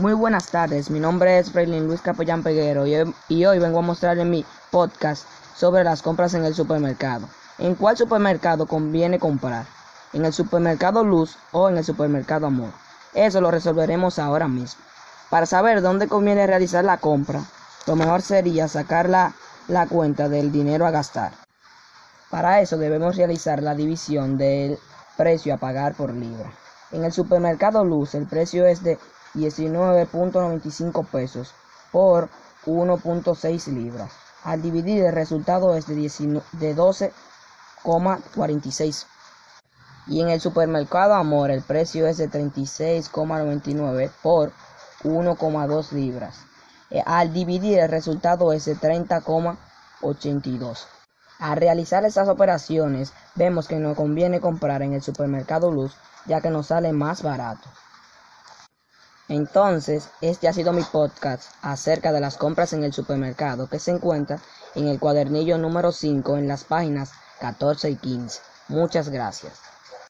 Muy buenas tardes, mi nombre es Freilin Luis Capellán Peguero y hoy, y hoy vengo a mostrarles mi podcast sobre las compras en el supermercado. ¿En cuál supermercado conviene comprar? ¿En el supermercado Luz o en el supermercado Amor? Eso lo resolveremos ahora mismo. Para saber dónde conviene realizar la compra, lo mejor sería sacar la, la cuenta del dinero a gastar. Para eso debemos realizar la división del precio a pagar por libra. En el supermercado Luz el precio es de 19.95 pesos por 1.6 libras. Al dividir el resultado es de, de 12,46. Y en el supermercado Amor el precio es de 36,99 por 1,2 libras. Eh, al dividir el resultado es de 30,82. Al realizar estas operaciones vemos que nos conviene comprar en el supermercado Luz ya que nos sale más barato. Entonces, este ha sido mi podcast acerca de las compras en el supermercado que se encuentra en el cuadernillo número 5 en las páginas 14 y 15. Muchas gracias.